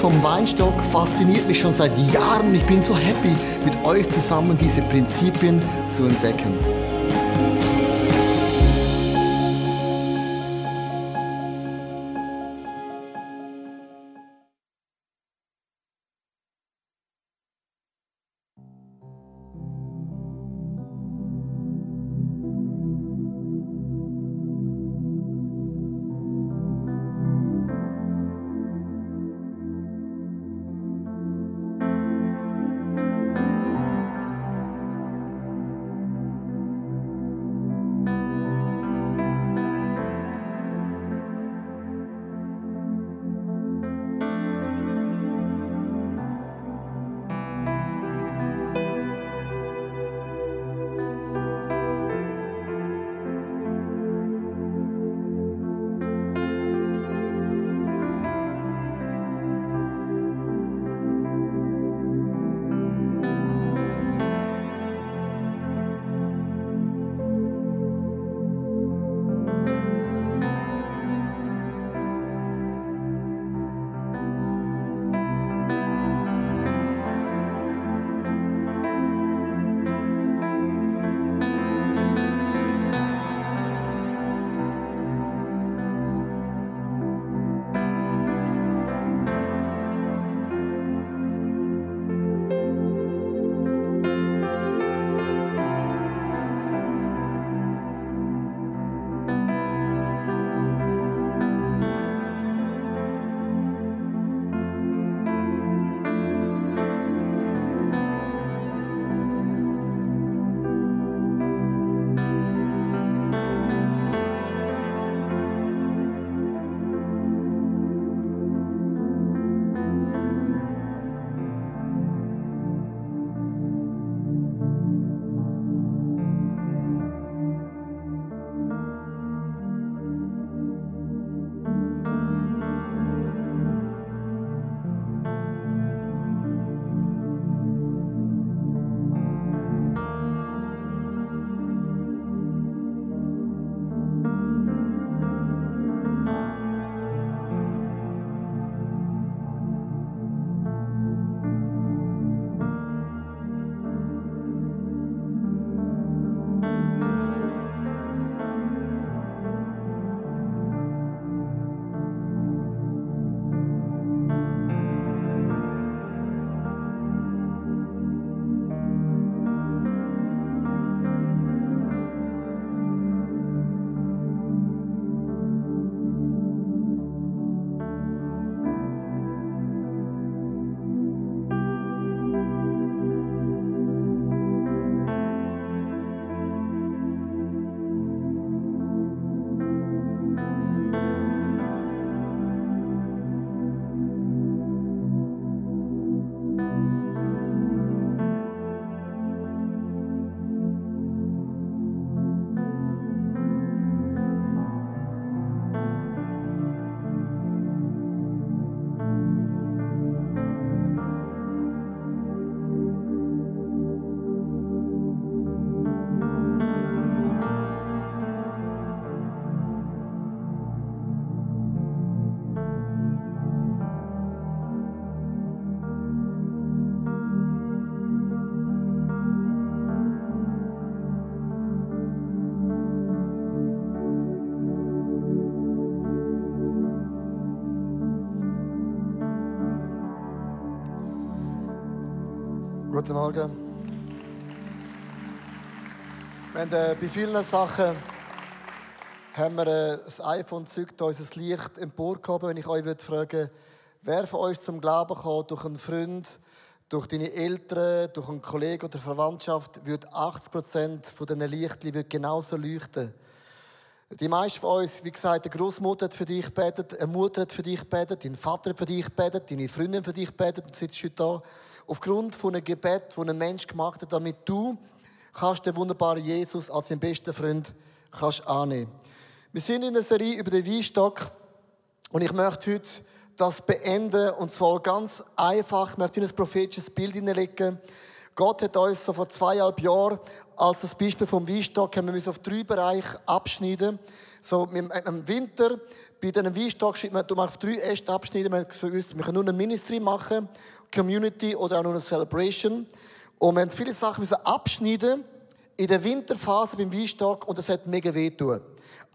Vom Weinstock fasziniert mich schon seit Jahren. Ich bin so happy, mit euch zusammen diese Prinzipien zu entdecken. Guten Morgen. Wenn, äh, bei vielen Sachen haben wir äh, das iPhone zückt unser Licht emporgehoben. Wenn ich euch würde fragen, wer von euch zum Glauben kommt durch einen Freund, durch deine Eltern, durch einen Kollegen oder Verwandtschaft, wird 80 Prozent von diesen Lichtern genauso leuchten. Die meisten von uns, wie gesagt, eine Großmutter hat für dich gebetet, eine Mutter hat für dich gebetet, dein Vater hat für dich gebetet, deine Freundin für dich gebetet und sitzt heute da aufgrund von einem Gebet, das ein Mensch gemacht hat, damit du kannst den wunderbaren Jesus als deinen besten Freund kannst annehmen. Wir sind in einer Serie über den Weinstock und ich möchte heute das beenden und zwar ganz einfach. Ich möchte ein prophetisches Bild hineinlegen. Gott hat uns so vor zweieinhalb Jahren als das Beispiel vom Weinstock haben wir auf drei Bereiche abschneiden. So im Winter bei diesem Weinstock schreibt man, du machst drei erste Abschnitte. Man gewusst, wir können nur eine Ministry machen, Community oder auch nur eine Celebration. Und wir haben viele Sachen müssen abschneiden in der Winterphase beim Weinstock und das hat mega weh tun.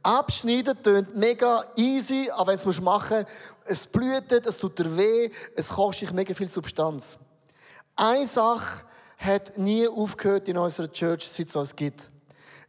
Abschneiden tönt mega easy, aber wenn du es machen musst, es blutet, es tut dir weh, es kostet dich mega viel Substanz. Eine Sache hat nie aufgehört in unserer Church, seit es uns gibt.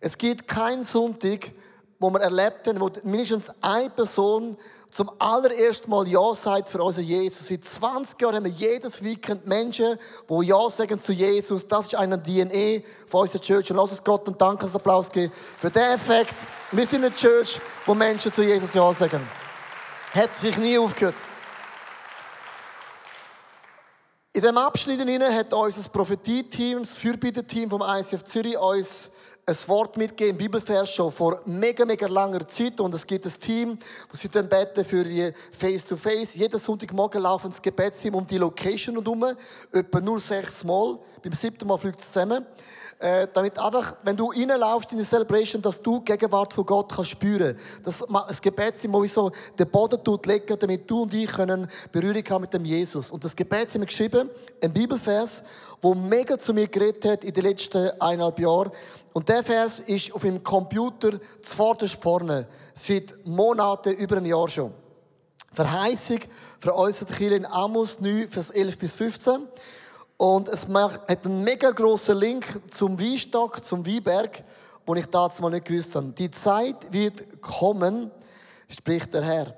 Es gibt keinen Sonntag, wo wir erlebt haben, wo mindestens eine Person zum allerersten Mal Ja sagt für unseren Jesus. Seit 20 Jahren haben wir jedes Weekend Menschen, die Ja sagen zu Jesus. Das ist eine DNA von unserer Church. Und lass uns Gott einen Dankesapplaus geben für den Effekt. Wir sind eine Church, wo Menschen zu Jesus Ja sagen. Hat sich nie aufgehört. In dem Abschnitt hat unser Prophetie-Team, das Fürbitte-Team vom ICF Zürich uns ein Wort mitgegeben, Bibelvers schon vor mega, mega langer Zeit. Und es gibt ein Team, wo sie dann beten für die Face-to-Face. Jeden Sonntagmorgen laufen das Gebetsteam um die Location und um. Etwa nur sechs Mal. Beim siebten Mal fliegt es zusammen. Äh, damit einfach, wenn du reinlaufst in die Celebration, dass du die Gegenwart von Gott kannst spüren. Dass das Gebetsteam wie so den Boden tut legen, damit du und ich können Berührung haben mit dem Jesus. Und das Gebetsteam hat geschrieben, ein Bibelvers, wo mega zu mir geredet hat in den letzten eineinhalb Jahren. Und der Vers ist auf dem Computer zuvorderst vorne. Seit Monaten, über einem Jahr schon. Verheißung unsere Kirche in Amos 9, Vers 11 bis 15. Und es hat einen mega grossen Link zum Weinstock, zum Weinberg, wo ich damals mal nicht gewusst habe. Die Zeit wird kommen, spricht der Herr,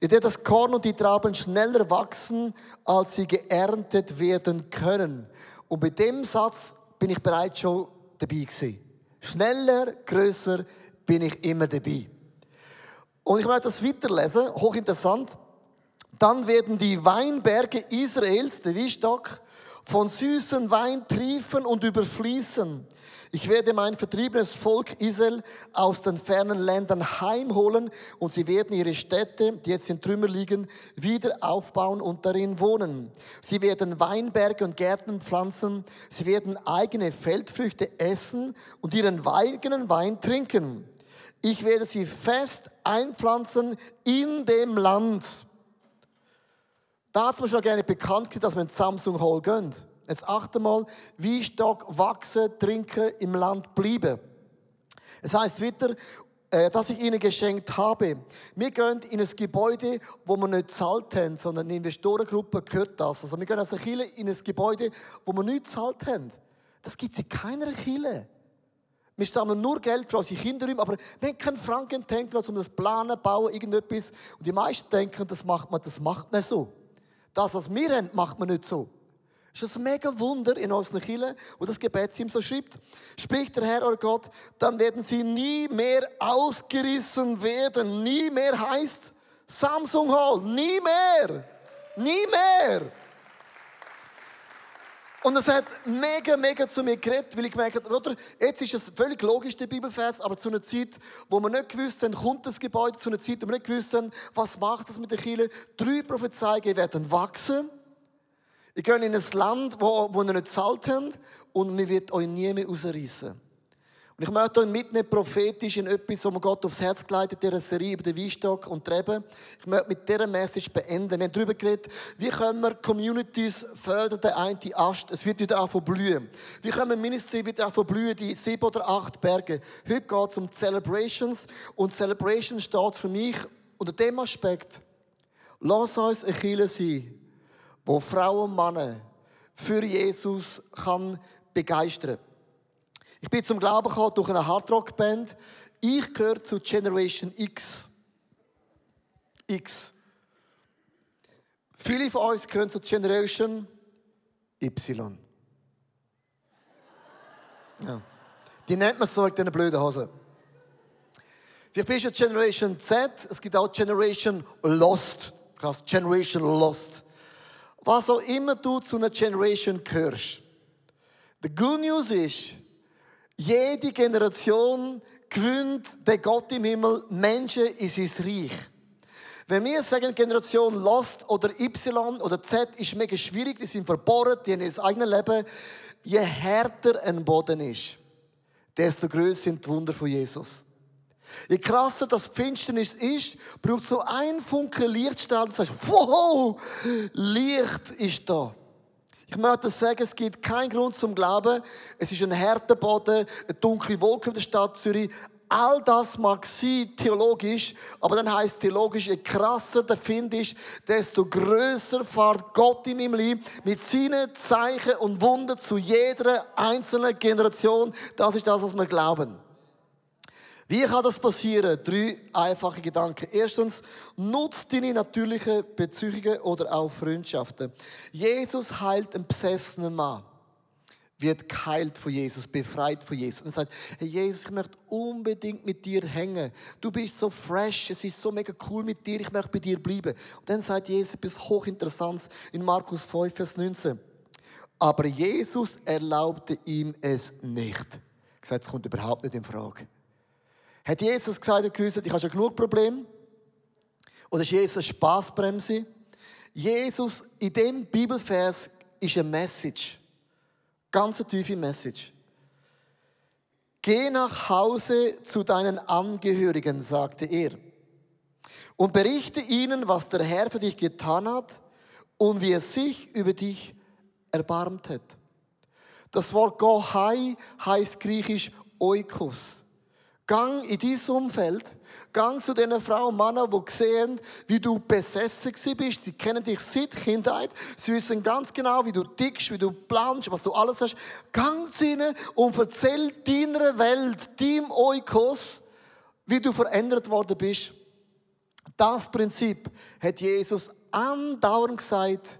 in der das Korn und die Trauben schneller wachsen, als sie geerntet werden können. Und bei dem Satz bin ich bereits schon dabei gewesen. Schneller, größer bin ich immer dabei. Und ich möchte das weiterlesen, hochinteressant. Dann werden die Weinberge Israels, der Weinstock, von süßen Wein triefen und überfließen. Ich werde mein vertriebenes Volk Israel aus den fernen Ländern heimholen und sie werden ihre Städte, die jetzt in Trümmer liegen, wieder aufbauen und darin wohnen. Sie werden Weinberge und Gärten pflanzen, sie werden eigene Feldfrüchte essen und ihren eigenen Wein trinken. Ich werde sie fest einpflanzen in dem Land da hat es mir schon gerne bekannt, dass wir in Samsung Hall gehen. Jetzt achte mal, wie stark wachsen, trinken, im Land bleiben. Es heißt weiter, äh, dass ich ihnen geschenkt habe. Wir gehen in ein Gebäude, wo wir nicht zahlt haben, sondern eine Investorengruppe gehört das. Also wir gehen als Kirche in ein Gebäude, wo wir nicht zahlt haben. Das gibt es in keiner Kirche. Wir stammen nur Geld für unsere Kinder, aber wir haben keinen Franken denken, um das Planen, Bauen, irgendetwas. Und die meisten denken, das macht man, das macht man so. Das, was wir haben, macht man nicht so. Das ist ein mega Wunder in unseren Kirchen, wo das Gebetsteam so schreibt. Spricht der Herr, euer Gott, dann werden sie nie mehr ausgerissen werden. Nie mehr heißt Samsung Hall. Nie mehr. Nie mehr. Und es hat mega, mega zu mir geredet, weil ich gemerkt habe, oder? Jetzt ist es völlig logisch, der Bibelfest, aber zu einer Zeit, wo wir nicht gewusst haben, kommt das Gebäude, zu einer Zeit, wo wir nicht gewusst haben, was macht das mit der Kirche. Drei Prophezeiungen werden wachsen. Ihr geht in ein Land, wo, wo ihr nicht zahlt habt, und wir wird euch nie mehr rausreißen. Und ich möchte euch mitnehmen, prophetisch in etwas, was mir Gott aufs Herz geleitet, in dieser Serie über den Weinstock und Treben. Ich möchte mit dieser Message beenden. Wir haben darüber geredet, wie können wir Communities fördern, der eine Ast, es wird wieder anfangen blühen. Wie können wir Ministry wieder anfangen blühen, die sieben oder acht Berge. Heute geht es um Celebrations und Celebration steht für mich unter dem Aspekt, lass uns eine Kirche sein, wo Frauen und Männer für Jesus kann begeistern. Ich bin zum Glauben gekommen durch eine Hardrock-Band. Ich gehöre zu Generation X. X. Viele von uns gehören zu Generation Y. Ja. Die nennt man so mit diesen blöden Hosen. Wir bist ja Generation Z, es gibt auch Generation Lost. Krass, Generation Lost. Was auch immer du zu einer Generation gehörst. The good news ist, jede Generation gewinnt der Gott im Himmel Menschen in sein Reich. Wenn wir sagen, Generation Lost oder Y oder Z ist mega schwierig, die sind verbohrt, die haben ihr eigenes Leben. Je härter ein Boden ist, desto größer sind die Wunder von Jesus. Je krasser das Finsternis ist, braucht so ein Funke Lichtstrahl und sagst, wow, Licht ist da. Ich möchte sagen, es gibt keinen Grund zum Glauben. Es ist ein harter Boden, eine dunkle Wolke in der Stadt Zürich. All das mag sein, theologisch, aber dann heißt theologisch, je krasser der Find ist, desto größer fährt Gott in meinem Leben mit seinen Zeichen und Wunden zu jeder einzelnen Generation. Das ist das, was wir glauben. Wie kann das passieren? Drei einfache Gedanken. Erstens, nutzt deine natürlichen Beziehungen oder auch Freundschaften. Jesus heilt einen besessenen Mann. Wird geheilt von Jesus, befreit von Jesus. Und sagt, hey Jesus, ich möchte unbedingt mit dir hängen. Du bist so fresh, es ist so mega cool mit dir, ich möchte bei dir bleiben. Und dann sagt Jesus etwas hochinteressantes in Markus 5, Vers 19. Aber Jesus erlaubte ihm es nicht. Er sagt, es kommt überhaupt nicht in Frage. Hat Jesus gesagt, er gewusst, ich habe schon genug Probleme? Oder ist Jesus Spaßbremse? Jesus, in dem Bibelvers ist eine Message. Ganz eine tiefe Message. Geh nach Hause zu deinen Angehörigen, sagte er, und berichte ihnen, was der Herr für dich getan hat und wie er sich über dich erbarmt hat. Das Wort Gohai heißt griechisch Oikos. Gang in dein Umfeld, gang zu den Frauen und Männern, die sehen, wie du besessen bist. Sie kennen dich seit Kindheit. Sie wissen ganz genau, wie du tickst, wie du planst, was du alles hast. Gang zu ihnen und erzähl deiner Welt, deinem Oikos, wie du verändert worden bist. Das Prinzip hat Jesus andauernd gesagt,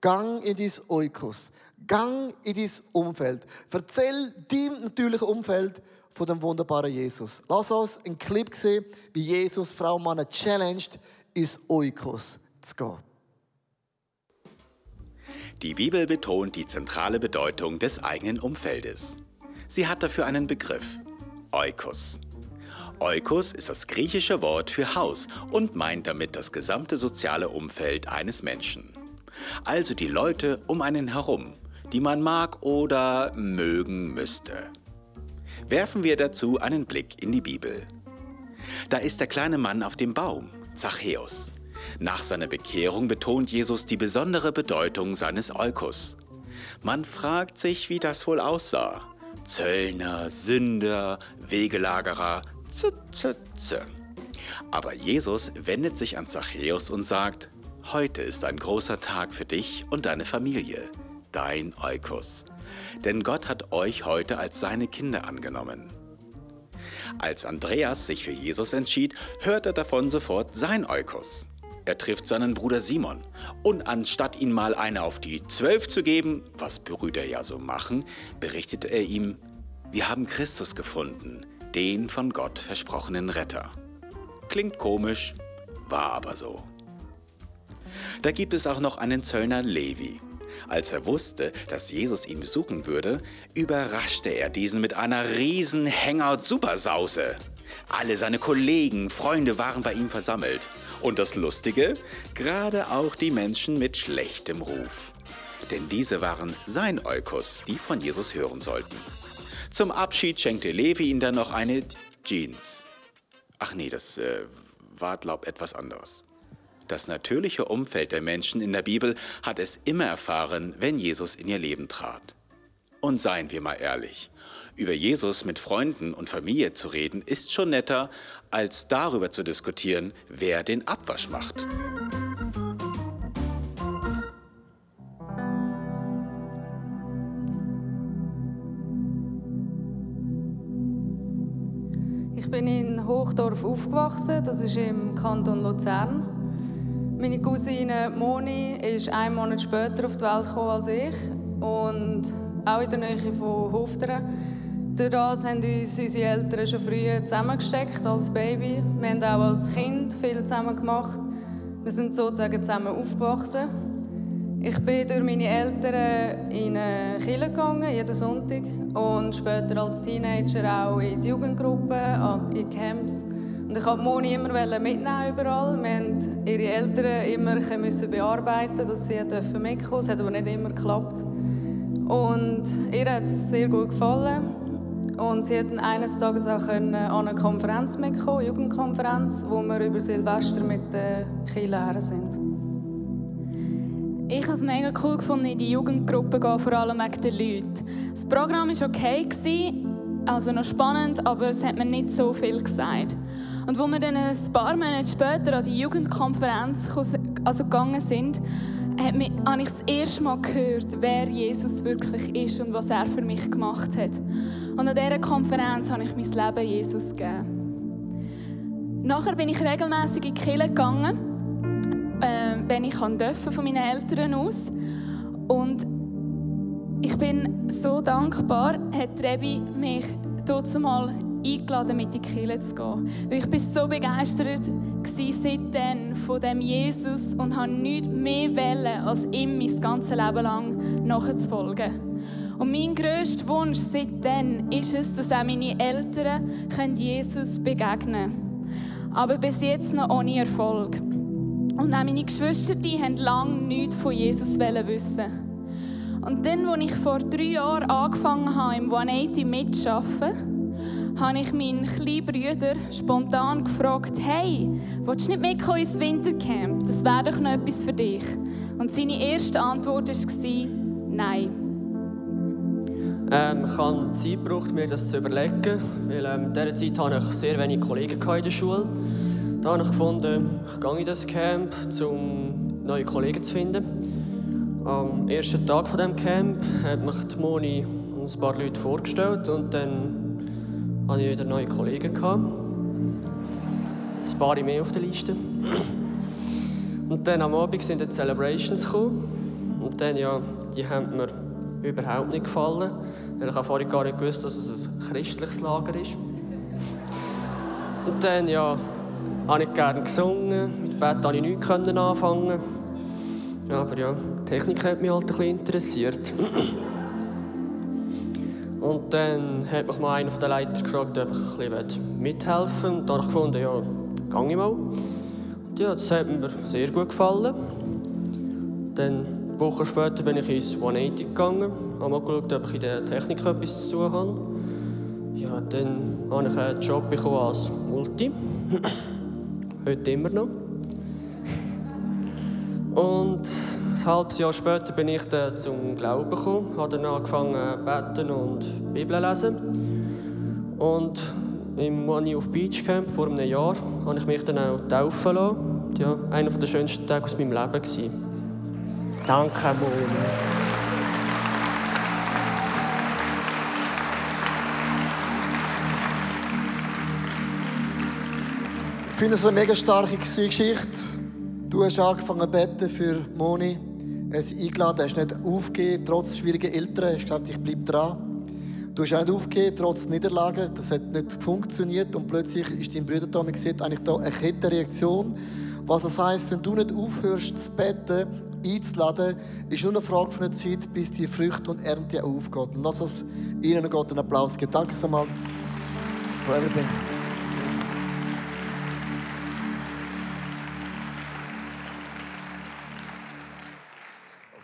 gang in dein Oikos. Gang in dein Umfeld. Erzähl deinem natürlichen Umfeld, von dem wunderbaren Jesus. Lass uns einen Clip sehen, wie Jesus Frau und Mann challenged, ins Oikos zu gehen. Die Bibel betont die zentrale Bedeutung des eigenen Umfeldes. Sie hat dafür einen Begriff, Oikos. Oikos ist das griechische Wort für Haus und meint damit das gesamte soziale Umfeld eines Menschen. Also die Leute um einen herum, die man mag oder mögen müsste werfen wir dazu einen Blick in die Bibel. Da ist der kleine Mann auf dem Baum, Zachäus. Nach seiner Bekehrung betont Jesus die besondere Bedeutung seines Eukos. Man fragt sich, wie das wohl aussah. Zöllner, Sünder, Wegelagerer, z, z, z. Aber Jesus wendet sich an Zachäus und sagt, heute ist ein großer Tag für dich und deine Familie, dein Eukos denn Gott hat euch heute als seine Kinder angenommen. Als Andreas sich für Jesus entschied, hört er davon sofort sein Eukos. Er trifft seinen Bruder Simon und anstatt ihm mal eine auf die Zwölf zu geben, was Brüder ja so machen, berichtet er ihm, wir haben Christus gefunden, den von Gott versprochenen Retter. Klingt komisch, war aber so. Da gibt es auch noch einen Zöllner Levi. Als er wusste, dass Jesus ihn besuchen würde, überraschte er diesen mit einer riesen Hangout-Supersause. Alle seine Kollegen, Freunde waren bei ihm versammelt. Und das Lustige, gerade auch die Menschen mit schlechtem Ruf. Denn diese waren sein Eukos, die von Jesus hören sollten. Zum Abschied schenkte Levi ihm dann noch eine Jeans. Ach nee, das äh, war, glaub, etwas anderes. Das natürliche Umfeld der Menschen in der Bibel hat es immer erfahren, wenn Jesus in ihr Leben trat. Und seien wir mal ehrlich, über Jesus mit Freunden und Familie zu reden, ist schon netter, als darüber zu diskutieren, wer den Abwasch macht. Ich bin in Hochdorf aufgewachsen, das ist im Kanton Luzern. Meine Cousine Moni ist einen Monat später auf die Welt gekommen als ich und auch in der Nähe von Hofteren. Durch das haben uns unsere Eltern schon früh zusammengesteckt als Baby. Wir haben auch als Kind viel zusammen gemacht. Wir sind sozusagen zusammen aufgewachsen. Ich bin durch meine Eltern in eine Kirche gegangen, jeden Sonntag. Und später als Teenager auch in die Jugendgruppe, in Camps. Und ich wollte Moni immer mitnehmen überall. Wir mussten ihre Eltern immer bearbeiten, dass sie mitkommen dürfen. Es hat aber nicht immer geklappt. Und ihr hat es sehr gut gefallen. Und sie hätten eines Tages auch an eine Konferenz mitkommen, Jugendkonferenz, wo wir über Silvester mit den Kindern sind. Ich habe es mega cool in die Jugendgruppe zu gehen, vor allem wegen den Leuten. Das Programm war okay, also noch spannend, aber es hat mir nicht so viel gesagt. Und wo wir dann ein paar Monate später an die Jugendkonferenz also gegangen sind, hat mich, habe ich das erste Mal gehört, wer Jesus wirklich ist und was er für mich gemacht hat. Und an dieser Konferenz habe ich mein Leben Jesus gegeben. Nachher bin ich regelmäßig in die Kirche gegangen, äh, wenn ich durfte, von meinen Eltern aus. Und ich bin so dankbar, hat Rebi mich dort mal eingeladen, mit in die Kirche zu gehen. Weil ich bin so begeistert seitdem von dem Jesus und habe nichts mehr wollen, als ihm mein ganzes Leben lang nachzufolgen. Und mein grösster Wunsch seitdem ist es, dass auch meine Eltern Jesus begegnen können. Aber bis jetzt noch ohne Erfolg. Und auch meine Geschwister die haben lange nichts von Jesus wissen. Und dann, als ich vor drei Jahren angefangen habe, im 180 mitzuarbeiten, habe ich meinen kleinen Bruder spontan gefragt, hey, willst du nicht mitkommen ins Wintercamp? Das wäre doch noch etwas für dich. Und seine erste Antwort war, nein. Ähm, ich habe Zeit gebraucht, mir das zu überlegen, weil ähm, in dieser Zeit hatte ich sehr wenige Kollegen in der Schule. Da habe ich gefunden, ich gehe in das Camp, um neue Kollegen zu finden. Am ersten Tag von dem Camp hat mich die Moni und ein paar Leute vorgestellt und dann hatte ich wieder neue Kollegen. Gehabt. Ein paar mehr auf der Liste. Und dann am Abend sind die Celebrations gekommen. Und dann, ja, die haben mir überhaupt nicht gefallen. Weil ich habe vorhin gar nicht gewusst, dass es ein christliches Lager ist. Und dann, ja, habe ich gerne gesungen. Mit Bett konnte ich nichts anfangen. Aber ja, Technik hat mich halt ein bisschen interessiert. Und dann hat mich mal einer der Leiter gefragt, ob ich ein bisschen mithelfen will. Und dann habe ich gefunden, ja, gehe ich mal. Und ja, das hat mir sehr gut gefallen. Dann, eine Woche später bin ich ins 180 gegangen, habe mal geschaut, ob ich in der Technik etwas zu tun habe. Ja, dann habe ich einen Job bekommen als Multi. Heute immer noch. Und ein halbes Jahr später bin ich dann zum Glauben gekommen, habe dann angefangen zu beten und Bibel lesen. Und im Money of Beach Camp vor einem Jahr habe ich mich dann auch taufen lassen. Ja, einer der schönsten Tage aus meinem Leben. Gewesen. Danke, Moni. Ich finde es eine mega starke Geschichte. Du hast angefangen zu beten für Moni. Er ist eingeladen, er ist nicht aufgegeben, trotz schwieriger Eltern. Er hat gesagt, ich bleibe dran. Du hast auch nicht aufgegeben, trotz Niederlagen. Das hat nicht funktioniert. Und plötzlich ist dein Bruder da und sieht eigentlich da eine Kettenreaktion. Was das heisst, wenn du nicht aufhörst zu beten, einzuladen, ist nur eine Frage von der Zeit, bis die Früchte und Ernte aufgeht. Und lass uns Ihnen Gott einen Applaus geben. Danke so mal for everything.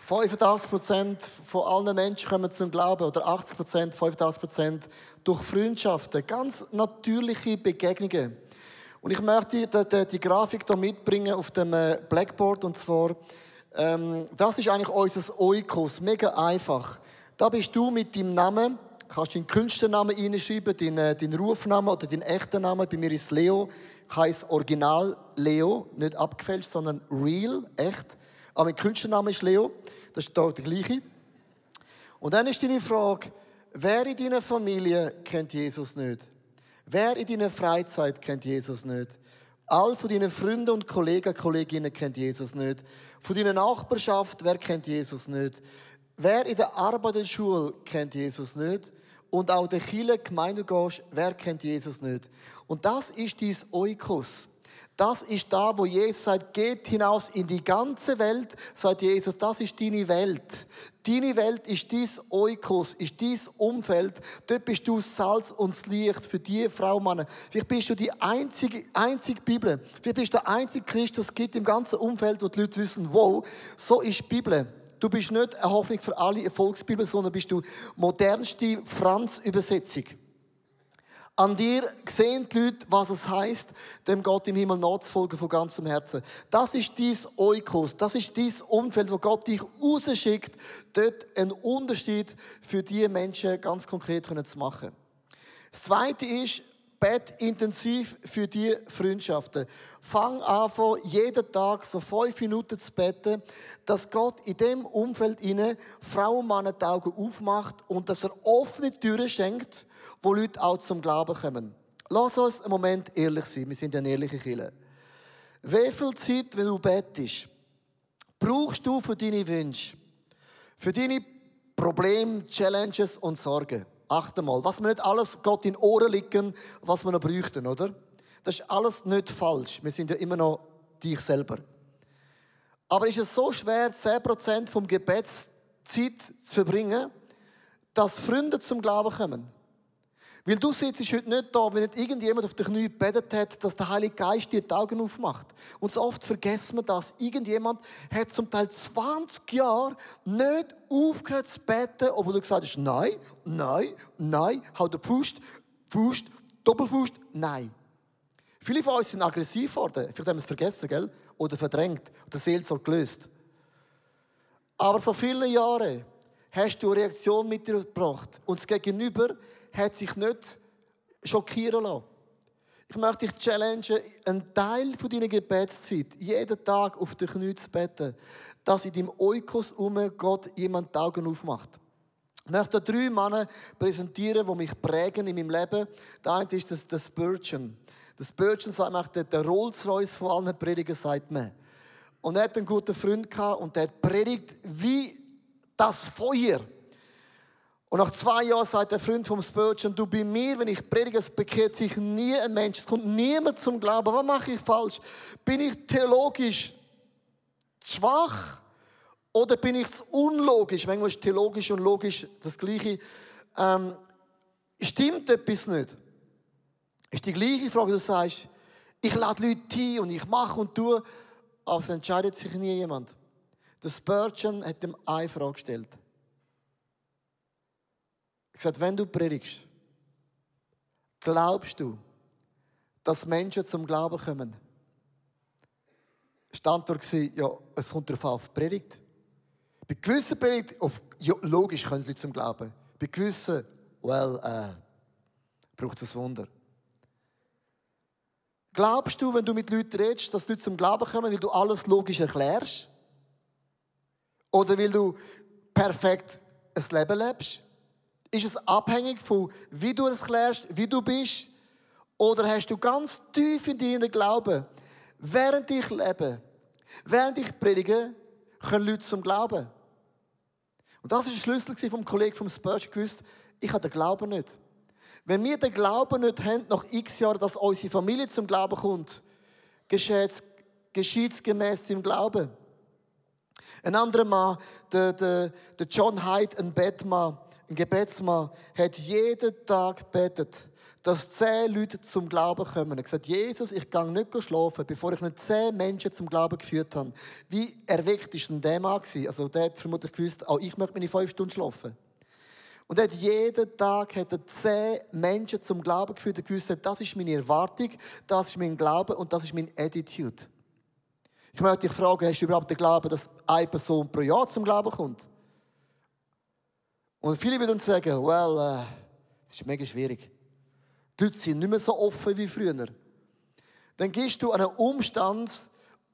85% von allen Menschen kommen zum Glauben oder 80%, 85% durch Freundschaften, ganz natürliche Begegnungen. Und ich möchte die, die, die Grafik hier mitbringen auf dem äh, Blackboard und zwar, ähm, das ist eigentlich unser Oikos, mega einfach. Da bist du mit deinem Namen, kannst deinen Künstlernamen reinschreiben, deinen, äh, deinen Rufnamen oder deinen echten Namen. Bei mir ist Leo, heißt Original Leo, nicht abgefälscht, sondern real, echt. Aber mein Künstlernamen ist Leo. Das ist der gleiche. Und dann ist deine Frage, wer in deiner Familie kennt Jesus nicht? Wer in deiner Freizeit kennt Jesus nicht? All von deinen Freunden und Kollegen, Kolleginnen kennt Jesus nicht. Von deiner Nachbarschaft, wer kennt Jesus nicht? Wer in der Arbeit der Schule kennt Jesus nicht? Und auch der Kirche, Gemeinde wer kennt Jesus nicht? Und das ist dein Oikos. Das ist da, wo Jesus sagt, geht hinaus in die ganze Welt, sagt Jesus, das ist deine Welt. Deine Welt ist dein Oikos, ist dein Umfeld. Dort bist du Salz und das Licht für die Frau, Mann. Vielleicht bist du die einzige, einzige Bibel. Vielleicht bist du der einzige Christus gibt im ganzen Umfeld, wo die Leute wissen, wow, so ist die Bibel. Du bist nicht eine Hoffnung für alle Erfolgsbibel, sondern bist du modernste Franz-Übersetzung. An dir sehen die Leute, was es heißt, dem Gott im Himmel nachzufolgen von ganzem Herzen. Das ist dein Oikos, das ist dein Umfeld, wo Gott dich rausschickt, dort einen Unterschied für die Menschen ganz konkret zu machen. Das Zweite ist, Bett intensiv für die Freundschaften. Fang an, jeden Tag so fünf Minuten zu beten, dass Gott in dem Umfeld inne Frauen und Männer die Augen aufmacht und dass er offene Türen schenkt, wo Leute auch zum Glauben kommen. Lass uns einen Moment ehrlich sein. Wir sind ja eine ehrliche Kirche. Wie viel Zeit, wenn du bettest, brauchst du für deine Wünsche, für deine Probleme, Challenges und Sorgen? Achte mal, was wir nicht alles Gott in Ohren liegen, was wir noch bräuchten, oder? Das ist alles nicht falsch. Wir sind ja immer noch dich selber. Aber ist es so schwer, 10% vom Gebetszeit zu verbringen, dass Freunde zum Glauben kommen? Weil du sitzt heute nicht da, wenn nicht irgendjemand auf die Knie gebetet hat, dass der Heilige Geist dir die Augen aufmacht. Und so oft vergessen wir das. Irgendjemand hat zum Teil 20 Jahre nicht aufgehört zu beten, obwohl du gesagt hast, nein, nein, nein, hau der Faust, Faust, Doppelfaust, nein. Viele von uns sind aggressiv geworden. Vielleicht haben wir es vergessen, gell? Oder verdrängt. Oder Seelsorge gelöst. Aber vor vielen Jahren hast du eine Reaktion mit dir gebracht. Und das Gegenüber hat sich nicht schockieren lassen. Ich möchte dich challengen, einen Teil deiner Gebetszeit, jeden Tag auf den Knie zu beten, dass in deinem Oikos um Gott jemand die Augen aufmacht. Ich möchte drei Männer präsentieren, die mich prägen in meinem Leben. Der eine ist das, das Spurgeon. Das Spurgeon sagt der Rolls-Royce von allen Predigern, sagt man. Und er hat einen guten Freund gehabt und der hat predigt wie das Feuer. Und nach zwei Jahren sagt der Freund vom Spurgeon, du bei mir, wenn ich predige, es bekehrt sich nie ein Mensch, es kommt niemand zum Glauben. Was mache ich falsch? Bin ich theologisch schwach oder bin ich unlogisch? Manchmal ist theologisch und logisch das Gleiche. Ähm, stimmt etwas nicht? Ist die gleiche Frage, du sagst, ich lade Leute ein und ich mache und tue, aber es entscheidet sich nie jemand. Der Spurgeon hat ihm eine Frage gestellt gesagt, wenn du predigst, glaubst du, dass Menschen zum Glauben kommen? Standort war, ja, es kommt darauf auf die Predigt. Bei gewissen Predigt, auf, ja, logisch können Leute zum Glauben. Bei gewissen, well, äh, braucht es ein Wunder. Glaubst du, wenn du mit Leuten redest, dass Leute zum Glauben kommen, weil du alles logisch erklärst? Oder weil du perfekt ein Leben lebst? Ist es abhängig von, wie du es klärst, wie du bist? Oder hast du ganz tief in dir Glauben, während ich lebe, während ich predige, können Leute zum Glauben? Und das ist der Schlüssel vom Kollegen vom Spurgeon gewusst, ich habe den Glauben nicht. Wenn wir den Glauben nicht haben, nach x Jahren, dass unsere Familie zum Glauben kommt, geschieht es gemäß dem Glauben. Ein anderer Mann, der, der, der John Hyde, ein Bettmann, ein Gebetsmann, hat jeden Tag gebetet, dass zehn Leute zum Glauben kommen. Er hat gesagt, Jesus, ich gehe nicht schlafen, bevor ich nicht zehn Menschen zum Glauben geführt habe. Wie erweckt ist denn der Mann? Also der hat vermutlich gewusst, auch ich möchte meine fünf Stunden schlafen. Und er hat jeden Tag hat er zehn Menschen zum Glauben geführt. Er gewusst, das ist meine Erwartung, das ist mein Glaube und das ist meine Attitude. Ich möchte dich fragen, hast du überhaupt den Glauben, dass eine Person pro Jahr zum Glauben kommt? Und viele würden sagen, well, äh, es ist mega schwierig. Die Leute sind nicht mehr so offen wie früher. Dann gibst du einem Umstand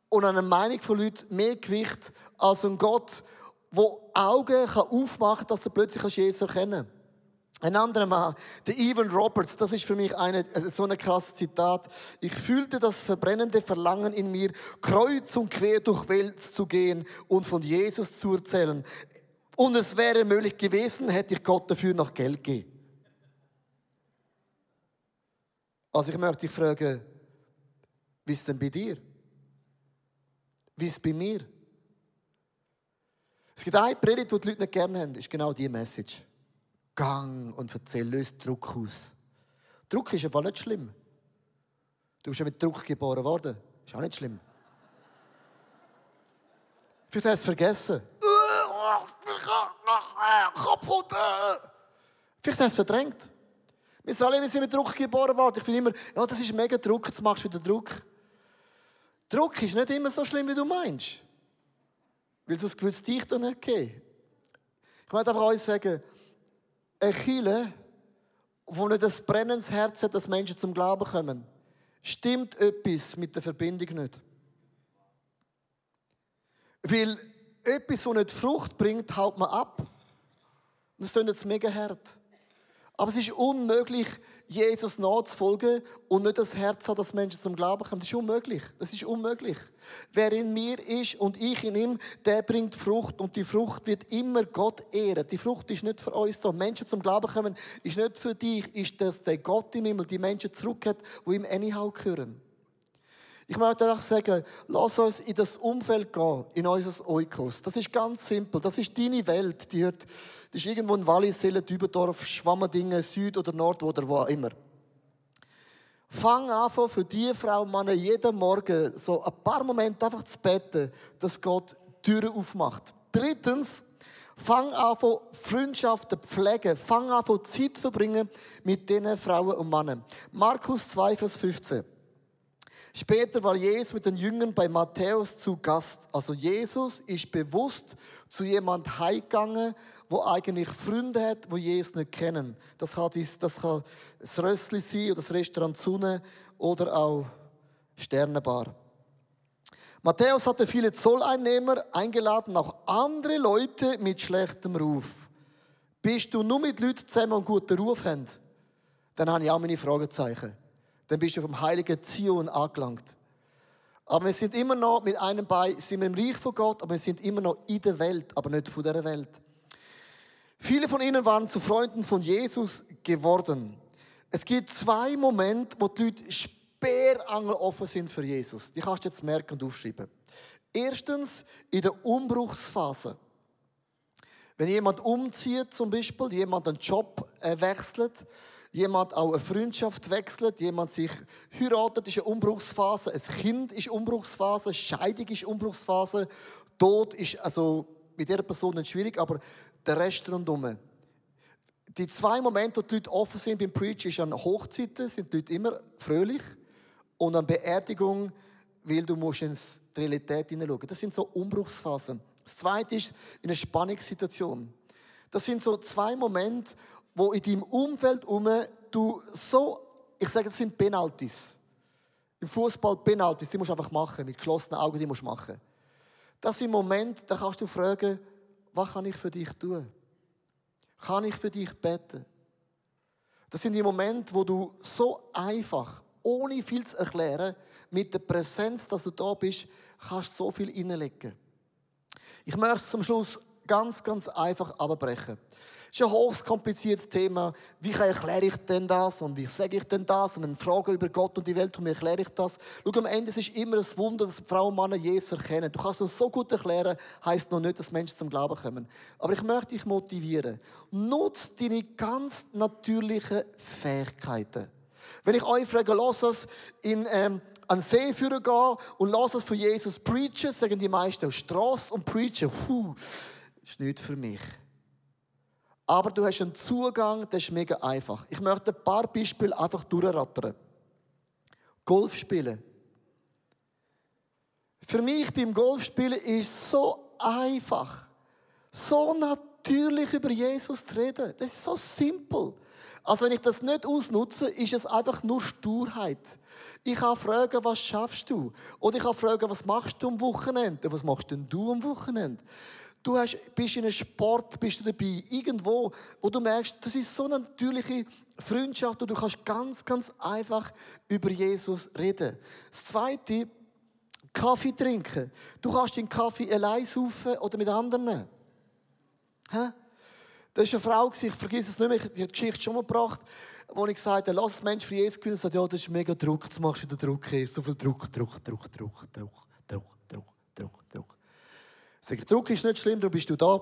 und einer Meinung von Leuten mehr Gewicht als ein Gott, der Augen aufmachen kann, dass er plötzlich Jesus erkennen kann. Ein anderer Mann, der Evan Roberts, das ist für mich eine, also so ein krasses Zitat. Ich fühlte das verbrennende Verlangen in mir, kreuz und quer durch Welt zu gehen und von Jesus zu erzählen. Und es wäre möglich gewesen, hätte ich Gott dafür noch Geld gegeben. Also ich möchte dich fragen, wie ist es denn bei dir? Wie ist es bei mir? Es gibt eine Predigt, die die Leute nicht gerne haben, ist genau diese Message. Gang und erzähl, löst Druck aus. Druck ist einfach nicht schlimm. Du bist ja mit Druck geboren worden. Ist auch nicht schlimm. Vielleicht hast du es vergessen. Runter. Vielleicht hast du es verdrängt. Wir sind alle wir sind mit Druck geboren worden. Ich finde immer, ja, das ist mega Druck, jetzt machst du wieder Druck. Druck ist nicht immer so schlimm, wie du meinst. Weil sonst würde es dich dann nicht geben. Ich möchte einfach euch sagen, eine Kirche, wo nicht das brennendes Herz hat, dass Menschen zum Glauben kommen, stimmt etwas mit der Verbindung nicht. Weil etwas, das nicht Frucht bringt, haut man ab. Das ist jetzt mega hart. Aber es ist unmöglich, Jesus nachzufolgen und nicht das Herz hat, dass Menschen zum Glauben kommen. Das ist unmöglich. Das ist unmöglich. Wer in mir ist und ich in ihm, der bringt Frucht und die Frucht wird immer Gott ehren. Die Frucht ist nicht für uns da. Menschen zum Glauben kommen, ist nicht für dich, ist, dass der Gott im Himmel die Menschen zurück hat, die ihm anyhow gehören. Ich möchte einfach sagen, lass uns in das Umfeld gehen, in unser Oikos. Das ist ganz simpel. Das ist deine Welt. Die, hat, die ist irgendwo in Wallis, Seelen, Dübendorf, Schwammerdingen, Süd oder Nord oder wo auch immer. Fang an, für diese Frau, Mann, jeden Morgen so ein paar Momente einfach zu beten, dass Gott Türen aufmacht. Drittens, fang an, Freundschaften pflegen. Fang an, Zeit verbringen mit diesen Frauen und Männern. Markus 2, Vers 15. Später war Jesus mit den Jüngern bei Matthäus zu Gast. Also Jesus ist bewusst zu jemand heimgegangen, wo eigentlich Freunde hat, wo Jesus nicht kennen. Das kann das, kann das Rössli sein oder das Restaurant Sonne oder auch Sternenbar. Matthäus hatte viele Zolleinnehmer eingeladen, auch andere Leute mit schlechtem Ruf. Bist du nur mit Leuten zusammen, die einen guten Ruf haben? Dann habe ich auch meine Fragezeichen dann bist du vom heiligen Zion angelangt. Aber wir sind immer noch mit einem Bein, sind wir im Reich von Gott, aber wir sind immer noch in der Welt, aber nicht von der Welt. Viele von ihnen waren zu Freunden von Jesus geworden. Es gibt zwei Momente, wo die Leute sperrangel offen sind für Jesus. Die kannst du jetzt merken und aufschreiben. Erstens in der Umbruchsphase. Wenn jemand umzieht zum Beispiel, jemand einen Job äh, wechselt, jemand auch eine Freundschaft wechselt, jemand sich heiratet, ist eine Umbruchsphase, ein Kind ist Umbruchsphase, Scheidung ist Umbruchsphase, Tod ist also mit dieser Person nicht schwierig, aber der Rest rundherum. Die zwei Momente, wo die Leute offen sind beim Preach, ist an Hochzeiten, sind die Leute immer fröhlich und an Beerdigung, weil du musst in die Realität hineinschauen. Das sind so Umbruchsphasen. Das zweite ist in einer Spannungssituation. Das sind so zwei Momente, wo in deinem Umfeld um du so, ich sage, das sind Penalties. Im Fußball Penalties, die musst du einfach machen, mit geschlossenen Augen, die musst du machen. Das sind Momente, da kannst du fragen, was kann ich für dich tun? Kann ich für dich beten? Das sind die Momente, wo du so einfach, ohne viel zu erklären, mit der Präsenz, dass du da bist, kannst so viel innelegen. Ich möchte es zum Schluss ganz, ganz einfach abbrechen. Das ist ein hochkompliziertes Thema. Wie erkläre ich denn das? Und wie sage ich denn das? Und eine Frage über Gott und die Welt, und wie erkläre ich das? Schau, am Ende ist es immer ein Wunder, dass Frau und Mann Jesus erkennen. Du kannst es so gut erklären, heisst noch nicht, dass Menschen zum Glauben kommen. Aber ich möchte dich motivieren. Nutze deine ganz natürlichen Fähigkeiten. Wenn ich euch frage, lass es in ähm, an den See führen gehen und lass es von Jesus preachen, sagen die meisten, Straße und preachen, puh, ist nicht für mich. Aber du hast einen Zugang, das ist mega einfach. Ich möchte ein paar Beispiele einfach durchrattern. Golf spielen. Für mich beim Golfspielen ist so einfach, so natürlich über Jesus zu reden. Das ist so simpel. Also wenn ich das nicht ausnutze, ist es einfach nur Sturheit. Ich kann fragen, was schaffst du? Oder ich kann fragen, was machst du am Wochenende? Was machst denn du am Wochenende? Du hast, bist in einem Sport, bist du dabei, irgendwo, wo du merkst, das ist so eine natürliche Freundschaft und du kannst ganz, ganz einfach über Jesus reden. Das Zweite, Kaffee trinken. Du kannst den Kaffee allein saufen oder mit anderen. Hä? Das war eine Frau, ich vergesse es nicht mehr, ich habe die Geschichte schon mal gebracht, wo ich gesagt habe, lass Mensch für Jesus gewinnen. Sagt, ja, das ist mega Druck, jetzt machst du den Druck. So viel Druck, Druck, Druck, Druck, Druck, Druck, Druck, Druck, Druck. Sag, Druck ist nicht schlimm, du bist du da.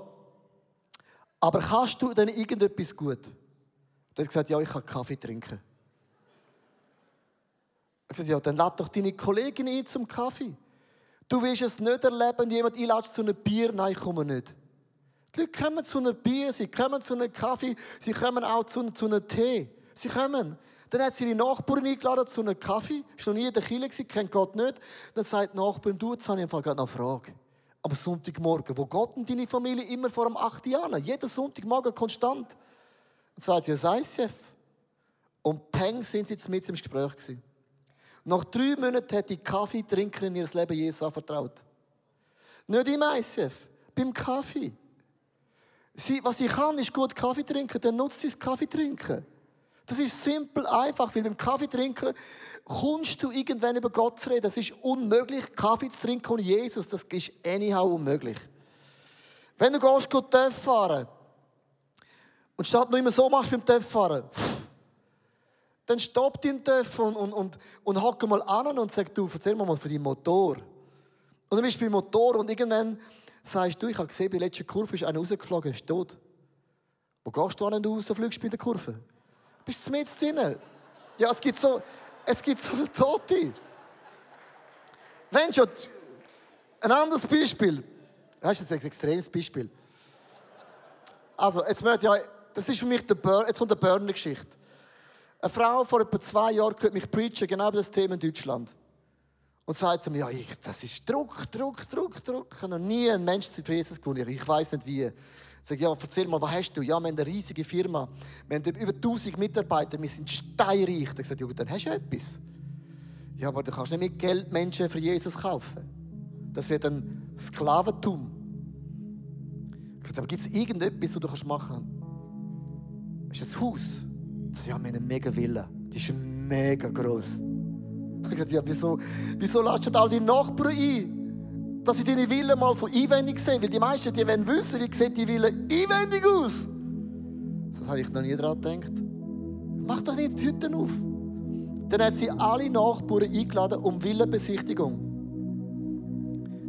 Aber kannst du denn irgendetwas gut? Er hat gesagt, ja, ich kann Kaffee trinken. Er gesagt, ja, dann lad doch deine Kollegin ein zum Kaffee. Du willst es nicht erleben, wenn jemand einlädt zu einem Bier. Nein, ich komme nicht. Die Leute kommen zu einem Bier, sie kommen zu einem Kaffee, sie kommen auch zu, zu einem Tee. Sie kommen. Dann hat sie ihre Nachbarin eingeladen zu einem Kaffee. Ist noch nie in der Kirche kennt Gott nicht. Dann sagt die Nachbarin, du, jetzt habe ich einfach noch eine Frage. Am Sonntagmorgen, wo Gott und deine Familie immer vor dem 8 Jahren, jeden Sonntagmorgen konstant. Dann sagt sie, das ICF. Und peng sind sie jetzt mit im Gespräch gewesen. Nach drei Monaten hat die Kaffeetrinkerin ihr Leben Jesus anvertraut. Nicht im ICF, beim Kaffee. Sie, was sie kann, ist gut Kaffee trinken, dann nutzt sie das Kaffee trinken. Das ist simpel einfach, weil beim Kaffee trinken kommst du irgendwann über Gott zu reden. Es ist unmöglich, Kaffee zu trinken ohne Jesus. Das ist anyhow unmöglich. Wenn du gehst, gut TÜV fahren und statt nur immer so machst beim TÜV fahren, dann stopp dein TÜV und, und, und, und hock mal an und sag, du, erzähl mir mal von deinem Motor. Und dann bist du beim Motor und irgendwann sagst du, ich habe gesehen, bei der letzten Kurve ist einer rausgeflogen, ist tot. Wo gehst du an, wenn du rausfliegst bei der Kurve? Bist du mit drin? Ja, es gibt so, es gibt so viele Tote. Wenn schon, ein anderes Beispiel. Das ist jetzt ein extremes Beispiel. Also, jetzt möchte ich, das ist für mich der Burn, jetzt kommt eine Burner-Geschichte. Eine Frau vor etwa zwei Jahren hört mich preachen, genau über das Thema in Deutschland. Und sagt zu mir, ja, ich, das ist Druck, Druck, Druck, Druck. Ich habe noch nie einen Menschen zu Jesus gewonnen. Ich weiß nicht wie. Sage, ja, erzähl mal, was hast du? Ja, wir haben eine riesige Firma. Wir haben über 1000 Mitarbeiter. Wir sind steinreich. Ich sage, ja, dann hast du etwas. Ja, aber du kannst nicht mit Geld Menschen für Jesus kaufen. Das wird ein Sklaventum. Ich sage, aber gibt es irgendetwas, was du kannst machen kannst? Ist ein Haus. Ich sage, ja, wir haben eine mega Villa. Die ist mega groß. Ich gesagt, ja, wieso, wieso lässt du all die Nachbarn ein, dass sie deine Villa mal von einwendig sehen? Weil die meisten, die wollen wissen, wie sieht die Villa einwendig aus. Das habe ich noch nie daran gedacht. Mach doch nicht die Hütten auf. Dann hat sie alle Nachbarn eingeladen um Villenbesichtigung.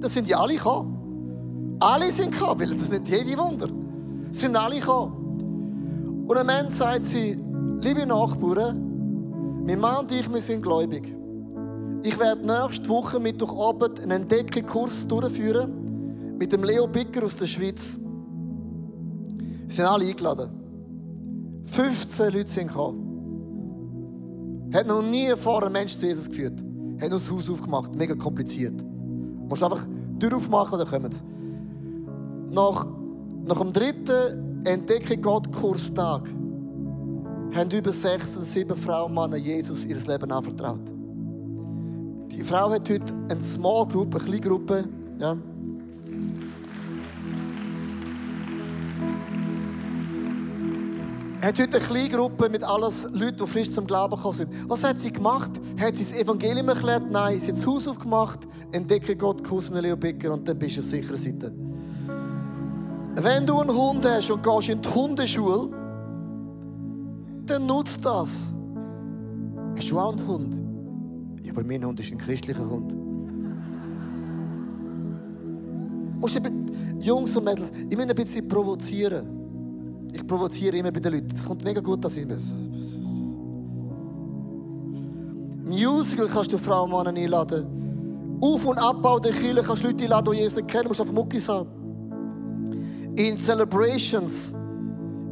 Das sind die alle gekommen. Alle sind gekommen, weil das nicht jede Wunder. Das sind alle gekommen. Und am Ende sagt sie, liebe Nachbarn, mein Mann und ich, wir sind gläubig. Ich werde nächste Woche Mittwochabend einen Entdeckungskurs durchführen mit dem Leo Bicker aus der Schweiz. Sie sind alle eingeladen. 15 Leute sind gekommen. Hat noch nie vorher einen Menschen zu Jesus geführt. Hat nur das Haus aufgemacht. Mega kompliziert. Du musst einfach die Tür aufmachen, dann kommen sie. Nach, nach dem dritten Entdecke Gott Kurstag haben über sechs oder sieben Frauen und Männer Jesus ihr Leben anvertraut. Die Frau hat heute eine Small Group, eine kleine Gruppe. Ja. hat heute eine kleine Gruppe mit allen Leuten, die frisch zum Glauben gekommen sind. Was hat sie gemacht? Hat sie das Evangelium erklärt? Nein, sie hat das Haus aufgemacht, entdecke Gott, Kuss mit Leo Becker und dann bist du auf sicherer Seite. Wenn du einen Hund hast und gehst in die Hundeschule, dann nutzt das. Hast du auch einen Hund? Aber mein Hund ist ein christlicher Hund. Musst Jungs und Mädels, ich muss ein bisschen provozieren. Ich provoziere immer bei den Leuten. Es kommt mega gut, dass ich. Musical kannst du Frauen und Männer einladen. Auf- und Abbau der Kirche kannst du Leute einladen, die Jesus kennen. Du musst auf Muckis haben. In Celebrations,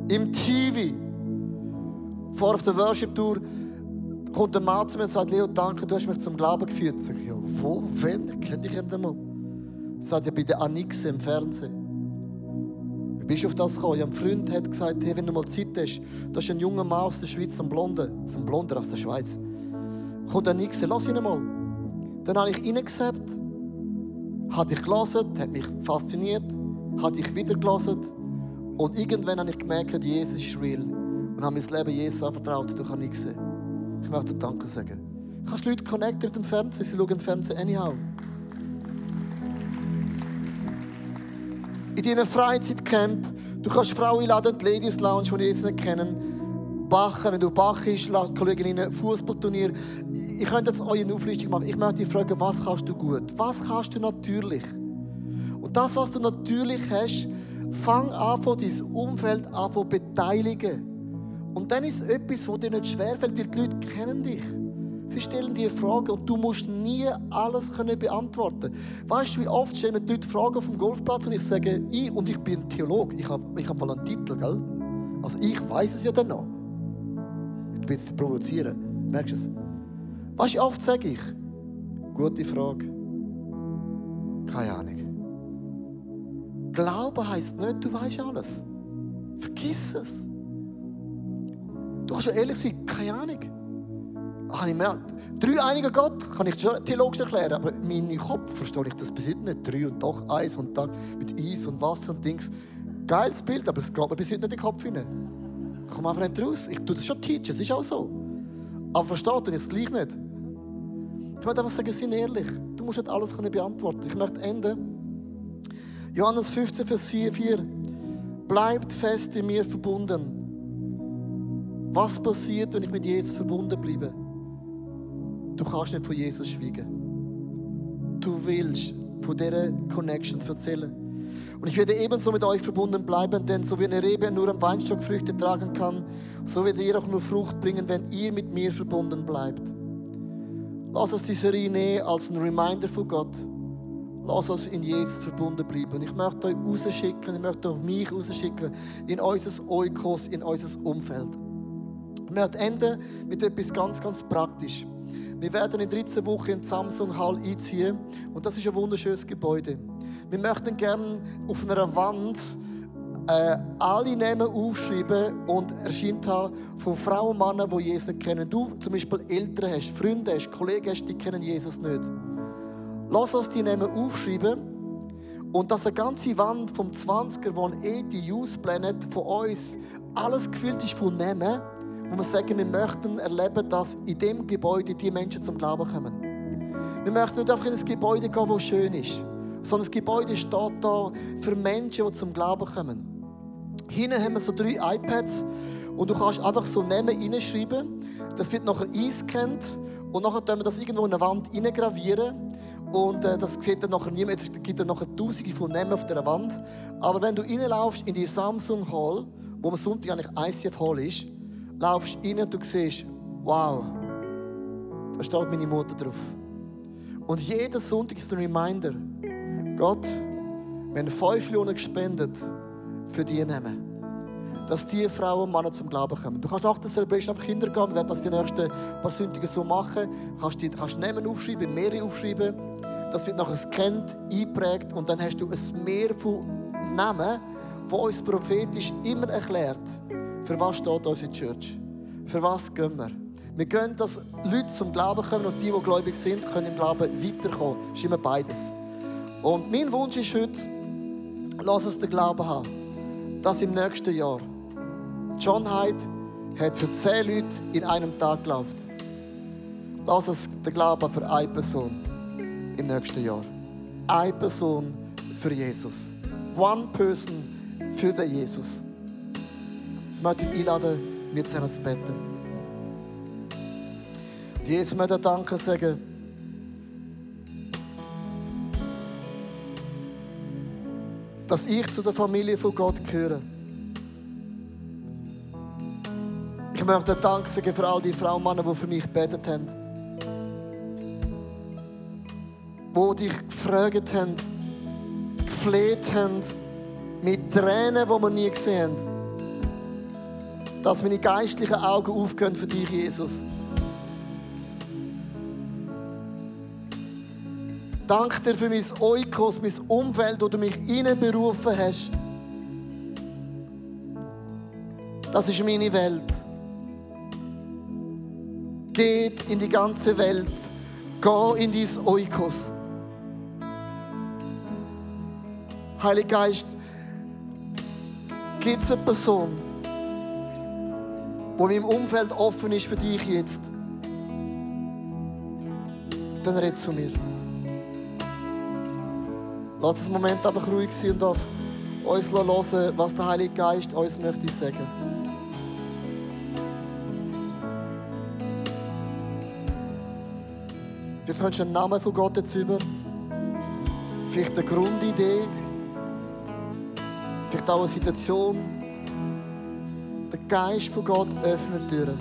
im TV, vor auf der Worship Tour, kommt ein Mann zu mir und sagt, Leo, danke, du hast mich zum Glauben geführt. Sag ich, ja, wo, wenn? Kennt dich jemand mal? Sagt ja bei der Anixe im Fernsehen. Wie bist du auf das gekommen? Ja, ein Freund hat gesagt, hey, wenn du mal Zeit hast, da ist ein junger Mann aus der Schweiz, ein Blonder, ein Blonder aus der Schweiz. Kommt Anixe, lass ihn mal. Dann habe ich reingesappt, hat ich gelesen, hat mich fasziniert, hat ich wieder gelesen und irgendwann habe ich gemerkt, Jesus ist real und habe mein Leben Jesus anvertraut durch Anixe. Ich möchte Danke sagen. Kannst Leute connecten mit dem Fernsehen? Sie schauen den Fernsehen anyhow. In deinem Freizeitcamp, du kannst Frauen einladen, die Ladies Lounge, die ich nicht kennen. Bachen, wenn du Bach ist, lasst Kolleginnen Fußballturnier. Ich könnte jetzt eine Auflistung machen. Ich möchte dich fragen, was kannst du gut? Was kannst du natürlich? Und das, was du natürlich hast, fang an, dein Umfeld an zu beteiligen. Und dann ist es etwas, das dir nicht schwerfällt, weil die Leute kennen dich. Sie stellen dir Fragen und du musst nie alles können beantworten. Weißt du, wie oft stellen die Leute Fragen dem Golfplatz und ich sage, ich und ich bin Theologe, ich habe ich hab mal einen Titel, gell? Also ich weiß es ja dann noch. bisschen provozieren. Merkst du es? Weißt du, oft sage ich, gute Frage. Keine Ahnung. Glauben heisst nicht, du weißt alles. Vergiss es. Du kannst ja ehrlich sein, keine Ahnung. Ach, ich mehr, drei einiger Gott kann ich schon theologisch erklären, aber in meinem Kopf verstehe ich das bis heute nicht. Drei und doch eins und Tag mit Eis und Wasser und Dings. Geiles Bild, aber es geht mir bis heute nicht in den Kopf hinein. Ich komme einfach nicht raus. Ich tue das schon teachen, es ist auch so. Aber versteht ihr es gleich nicht? Ich möchte einfach sagen, sei ehrlich. Du musst nicht alles beantworten. Ich möchte enden. Johannes 15, Vers 4. Bleibt fest in mir verbunden. Was passiert, wenn ich mit Jesus verbunden bleibe? Du kannst nicht von Jesus schweigen. Du willst von dieser Connection erzählen. Und ich werde ebenso mit euch verbunden bleiben, denn so wie eine Rebe nur am Weinstock Früchte tragen kann, so werdet ihr auch nur Frucht bringen, wenn ihr mit mir verbunden bleibt. Lass uns die Serie als ein Reminder von Gott. Lass uns in Jesus verbunden bleiben. Ich möchte euch rausschicken, ich möchte auch mich rausschicken in unser Oikos, in unser Umfeld. Ich möchte enden mit etwas ganz, ganz praktisch. Wir werden in 13 Wochen in Samsung Hall einziehen und das ist ein wunderschönes Gebäude. Wir möchten gerne auf einer Wand äh, alle Namen aufschreiben und erscheint haben von Frauen und Männern, die Jesus nicht kennen. Du zum Beispiel Eltern hast, Freunde hast, Kollegen hast, die kennen Jesus nicht. Lass uns die Namen aufschreiben und dass eine ganze Wand vom 20er, wo eh die Youth Planet von uns alles gefüllt ist von Namen, wo wir sagen, wir möchten erleben, dass in dem Gebäude die Menschen zum Glauben kommen. Wir möchten nicht einfach in ein Gebäude gehen, das schön ist, sondern das Gebäude steht da für Menschen, die zum Glauben kommen. Hinten haben wir so drei iPads und du kannst einfach so Namen reinschreiben. Das wird nachher eingescannt und nachher können wir das irgendwo in eine Wand reingravieren. Und äh, das sieht dann nachher niemand. Es gibt dann nachher tausende von Namen auf der Wand. Aber wenn du reinlaufst in die Samsung Hall, wo am Sonntag eigentlich ICF Hall ist, laufst rein und du siehst, wow, da steht meine Mutter drauf. Und jeden Sonntag ist ein Reminder, Gott, wir haben 5 Millionen gespendet für die Namen. Dass die Frauen und Männer zum Glauben kommen. Du kannst nach der Celebration einfach Kinder gehen, wir werden das die nächsten paar Sonntage so machen. Du kannst, die, kannst Namen aufschreiben, mehrere aufschreiben. Das wird nachher gescannt, eingeprägt und dann hast du ein Meer von Namen, wo uns prophetisch immer erklärt, für was steht unsere Church? Für was gehen wir? Wir gehen, dass Leute zum Glauben kommen und die, die gläubig sind, können im Glauben weiterkommen. Das ist immer beides. Und mein Wunsch ist heute, lass uns den Glauben haben, dass im nächsten Jahr John Hyde hat für zehn Leute in einem Tag geglaubt. Lass uns den Glauben für eine Person im nächsten Jahr. Eine Person für Jesus. One person für den Jesus. Ich möchte dich einladen, zusammen zu beten. Jesus möchte Danke sagen. Dass ich zu der Familie von Gott gehöre. Ich möchte Danke sagen für all die Frauen und Männer, die für mich gebetet haben. Die dich gefragt haben, gefleht haben, mit Tränen, die wir nie gesehen haben dass meine geistlichen Augen aufgehen für dich, Jesus. Danke dir für mein Oikos, mein Umfeld, wo du mich berufen hast. Das ist meine Welt. Geht in die ganze Welt. Geh in dein Oikos. Heiliger Geist, gibt es eine Person, wo meinem Umfeld offen ist für dich jetzt, dann red zu mir. Lass uns einen Moment einfach ruhig sein und auf uns hören, was der Heilige Geist uns möchte sagen. Könntest du einen Namen von Gott jetzt über. Vielleicht eine Grundidee. Vielleicht auch eine Situation. Geist von Gott öffnet Türen.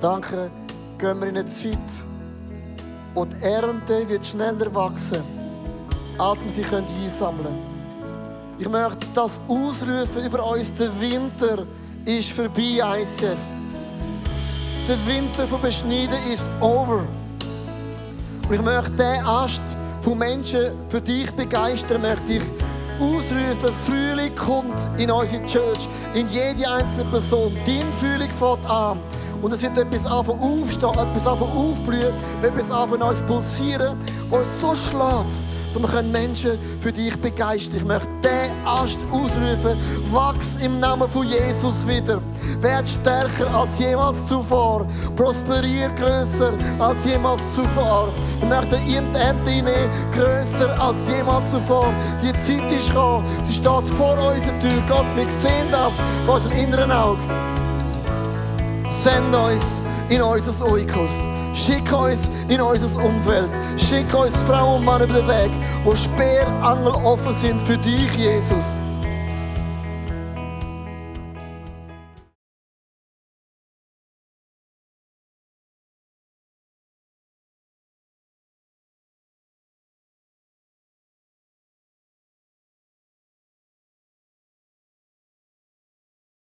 Danke, gehen wir in eine Zeit, und die Ernte wird schneller wachsen, als wir sie einsammeln können. Ich möchte das ausrufen über uns. Der Winter ist vorbei, ICF. Der Winter von Beschneiden ist over. Und ich möchte diesen Ast von Menschen für dich begeistern, möchte ich ausrufen, Frühling kommt in unsere Church, in jede einzelne Person. Dein Frühling fängt an. Und es wird etwas anfangen aufstehen, etwas anfangen aufblühen, etwas anfangen uns pulsieren, was so schlägt wir Menschen für dich begeistern Ich möchte diesen Ast ausrufen. Wachs im Namen von Jesus wieder. Werd stärker als jemals zuvor. Prosperier größer als jemals zuvor. Ich möchte in die Ernte hinein, größer als jemals zuvor. Die Zeit ist gekommen. Sie steht vor unserer Tür. Gott, wir sehen das von unserem inneren Auge. Send uns in unser Oikos. Schick uns in unser Umfeld. Schick uns Frauen und Männer über den Weg, wo Speerangel offen sind für dich, Jesus.